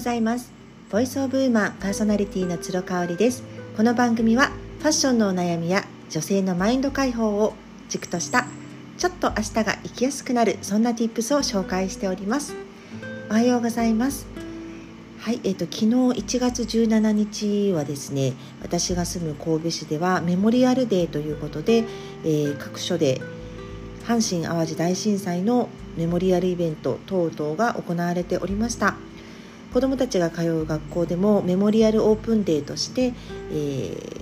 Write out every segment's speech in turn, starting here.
ございます。ボイスオブウーマンパーソナリティの鶴香織です。この番組はファッションのお悩みや女性のマインド解放を軸としたちょっと明日が生きやすくなるそんな tips を紹介しております。おはようございます。はい、えーと、昨日1月17日はですね私が住む神戸市ではメモリアルデーということで、えー、各所で阪神・淡路大震災のメモリアルイベント等々が行われておりました。子どもたちが通う学校でもメモリアルオープンデーとして、えー、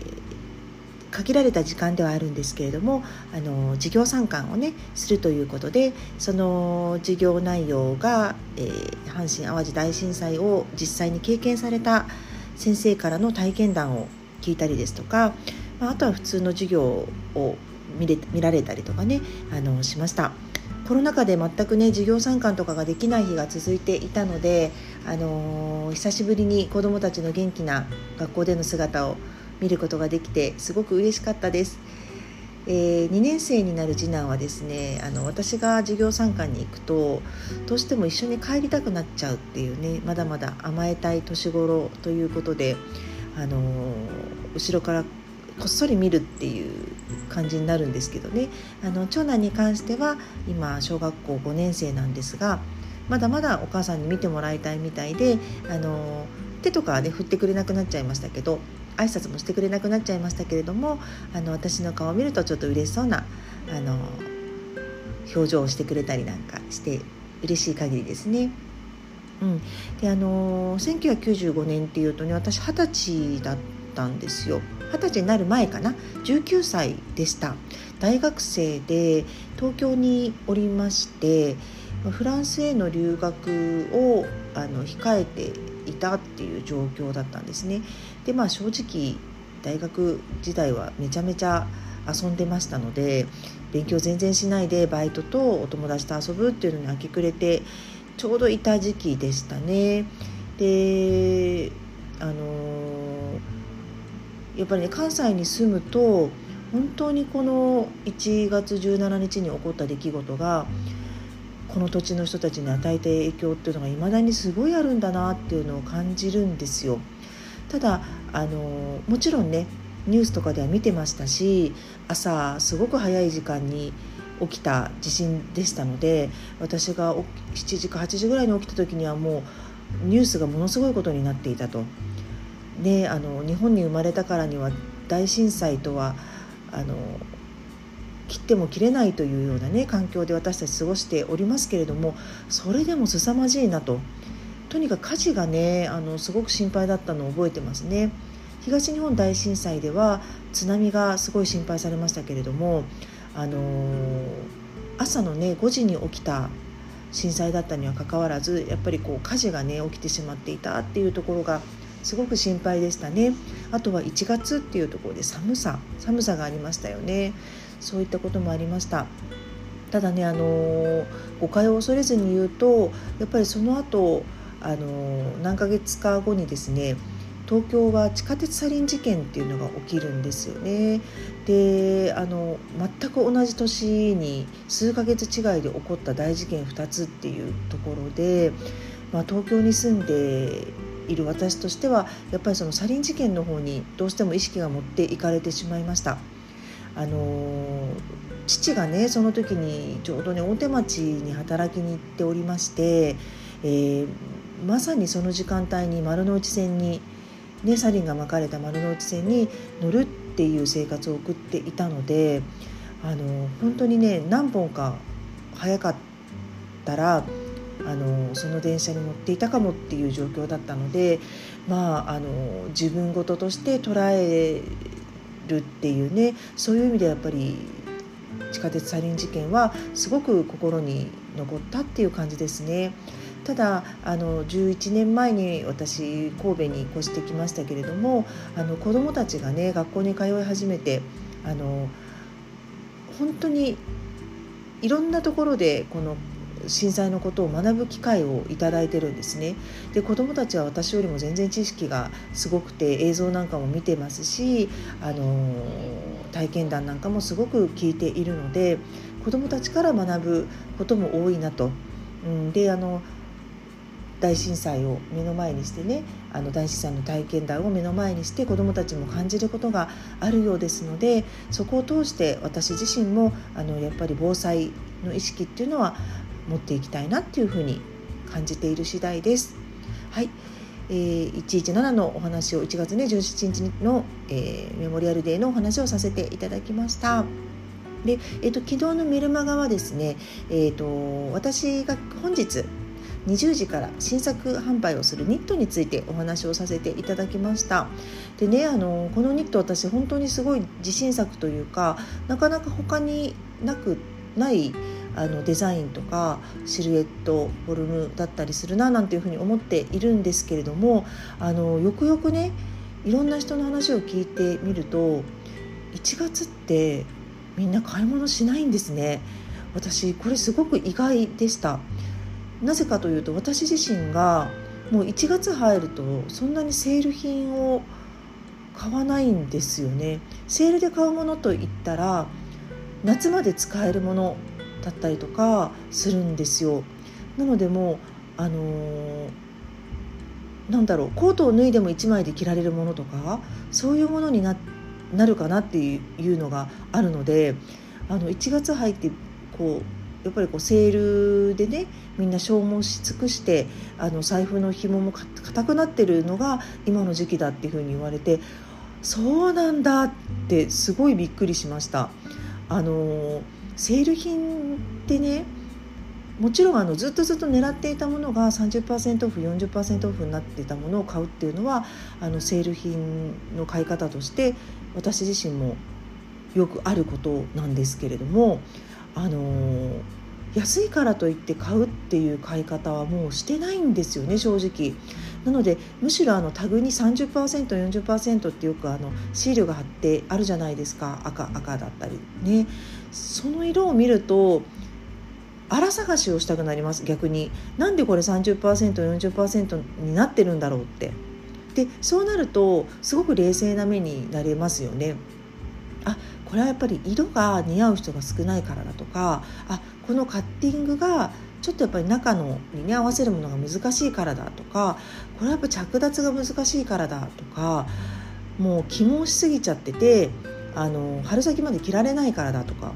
限られた時間ではあるんですけれどもあの授業参観をねするということでその授業内容が、えー、阪神・淡路大震災を実際に経験された先生からの体験談を聞いたりですとか、まあ、あとは普通の授業を見れ見られたりとかねあのしました。コロナ禍で全くね授業参観とかができない日が続いていたので、あのー、久しぶりに子どもたちの元気な学校での姿を見ることができてすごく嬉しかったです。えー、2年生になる次男はですねあの私が授業参観に行くとどうしても一緒に帰りたくなっちゃうっていうねまだまだ甘えたい年頃ということで、あのー、後ろからこっそり見るっていう感じになるんですけどね。あの長男に関しては今小学校5年生なんですがまだまだお母さんに見てもらいたいみたいであの手とかはね振ってくれなくなっちゃいましたけど挨拶もしてくれなくなっちゃいましたけれどもあの私の顔を見るとちょっと嬉しそうなあの表情をしてくれたりなんかして嬉しい限りですね。うん、であの1995年っていうとね私二十歳だったんですよ。二十歳になる前かな？19歳でした。大学生で東京におりましてフランスへの留学をあの控えていたっていう状況だったんですね。でまあ正直大学時代はめちゃめちゃ遊んでましたので勉強全然しないでバイトとお友達と遊ぶっていうのに明け暮れてちょうどいた時期でしたね。であのやっぱりね関西に住むと本当にこの1月17日に起こった出来事がこの土地の人たちに与えて影響っていうのがいまだにすごいあるんだなっていうのを感じるんですよ。ただあのもちろんねニュースとかでは見てましたし朝すごく早い時間に起きた地震でしたので私が7時か8時ぐらいに起きた時にはもうニュースがものすごいことになっていたと。であの日本に生まれたからには大震災とはあの切っても切れないというようなね環境で私たち過ごしておりますけれどもそれでも凄まじいなと。とにかく火事がねあのすごく心配だったのを覚えてますね。東日本大震災では津波がすごい心配されましたけれどもあの朝のね5時に起きた震災だったにはかかわらずやっぱりこう火事がね起きてしまっていたっていうところがすごく心配でしたね。あとは1月っていうところで寒さ寒さがありましたよね。そういったこともありました。ただねあの誤解を恐れずに言うとやっぱりその後あの何ヶ月か後にですね東京は地下鉄サリン事件っていうのが起きるんですよね。であの全く同じ年に数ヶ月違いで起こった大事件2つっていうところで、まあ、東京に住んでいる私としてはやっぱりそのサリン事件の方にどうしても意識が持っていかれてしまいました。あの父がねその時にちょうどね大手町に働きに行っておりまして、えー、まさにその時間帯に丸の内線に、ね、サリンがまかれた丸の内線に乗るっていう生活を送っていたのであの本当にね何本か早かったらあのその電車に乗っていたかもっていう状況だったのでまああの自分事として捉えるっていうねそういう意味でやっぱり地下鉄サリン事件はすごく心に残ったっていう感じですね。ただあの11年前に私神戸に越してきましたけれどもあの子どもたちがね学校に通い始めてあの本当にいろんなところでこの震災のことを学ぶ機会をいただいてるんですねで子どもたちは私よりも全然知識がすごくて映像なんかも見てますしあの体験談なんかもすごく聞いているので子どもたちから学ぶことも多いなと。うん、であの大震災を目の前にしてねあの大震災の体験談を目の前にして子どもたちも感じることがあるようですのでそこを通して私自身もあのやっぱり防災の意識っていうのは持っていきたいなっていうふうに感じている次第です。はい、えー、117のお話を1月ね17日の、えー、メモリアルデーのお話をさせていただきました。で、えーと、昨日のメルマガはですね、えーと私が本日20時から新作販売をするニットについてお話をさせていただきましたでねあのこのニット私本当にすごい自信作というかなかなか他になくないあのデザインとかシルエットフォルムだったりするななんていうふうに思っているんですけれどもあのよくよくねいろんな人の話を聞いてみると1月ってみんな買い物しないんですね。私これすごく意外でした。なぜかというと私自身がもう1月入るとそんなにセール品を買わないんですよね。セールで買うものといったら夏まで使えるものだったりとかするんですよなのでもうあのー、なんだろうコートを脱いでも1枚で着られるものとかそういうものにななるかなっていうのがあるのであの1月入ってこうやっぱりこうセールでねみんな消耗し尽くしてあの財布の紐も硬くなってるのが今の時期だっていうふうに言われてそうなんだってすごいびっくりしました。あのセール品ってねもちろんあのずっとずっと狙っていたものが30%オフ40%オフになっていたものを買うっていうのはあのセール品の買い方として私自身もよくあることなんですけれどもあの安いからといって買うっていう買い方はもうしてないんですよね正直。なのでむしろあのタグに 30%40% ってよくあのシールが貼ってあるじゃないですか赤赤だったりね。その色を見ると荒探しをしたくなります逆に。なんでこれ 30%40% になってるんだろうって。でそうなるとすごく冷静な目になれますよね。あこれはやっぱり色が似合う人が少ないからだとか。あこのカッティングがちょっとやっぱり中のに合わせるものが難しいからだとか。これはやっぱ着脱が難しいからだとか。もう起毛しすぎちゃっててあの春先まで着られないからだとか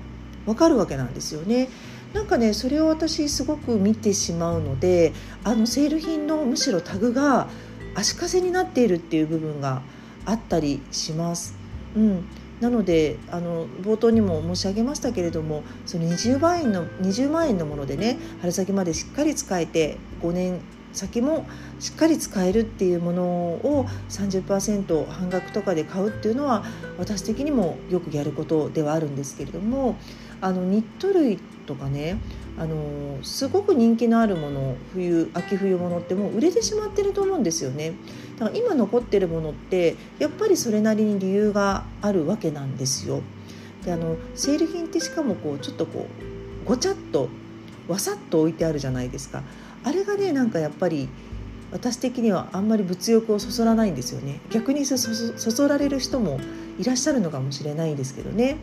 分かるわけなんですよね。なんかねそれを私すごく見てしまうのであのセール品のむしろタグが足かせになっているっていう部分があったりします。うん、なのであの冒頭にも申し上げましたけれどもその20万円の20万円のものでね春先までしっかり使えて5年先もしっかり使えるっていうものを30%半額とかで買うっていうのは私的にもよくやることではあるんですけれどもあのニット類とかねあのすごく人気のあるもの冬秋冬物ってもう売れてしまってると思うんですよね。だから今残ってるものってやっぱりそれなりに理由があるわけなんですよ。であのセール品ってしかもこうちょっとこうごちゃっとわさっと置いてあるじゃないですか。あれがねなんかやっぱり私的にはあんまり物欲をそそらないんですよね。逆にそそられる人もいらっしゃるのかもしれないんですけどね。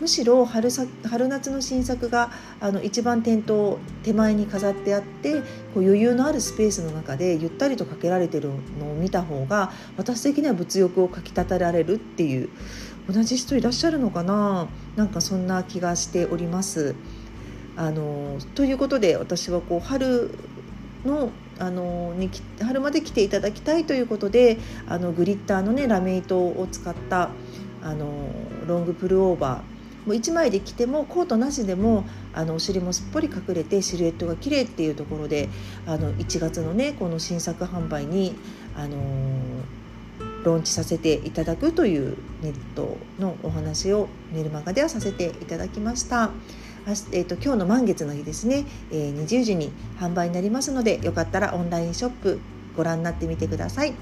むしろ春春夏の新作があの一番店頭手前に飾ってあってこう余裕のあるスペースの中でゆったりとかけられてるのを見た方が私的には物欲をかきたたられるっていう同じ人いらっしゃるのかな。なんかそんな気がしております。あのということで私はこう春のあのに春まで来ていただきたいということであのグリッターのねラメ糸を使ったあのロングプルオーバーもう1枚で着てもコートなしでもあのお尻もすっぽり隠れてシルエットが綺麗っていうところであの1月のねこの新作販売に、あの、ローンチさせていただくというネットのお話をメルマガではさせていただきました。えーと、今日の満月の日ですね、えー、20時に販売になりますのでよかったらオンラインショップご覧になってみてください。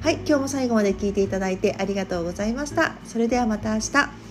はい、今日も最後まで聞いていただいてありがとうございました。それではまた明日。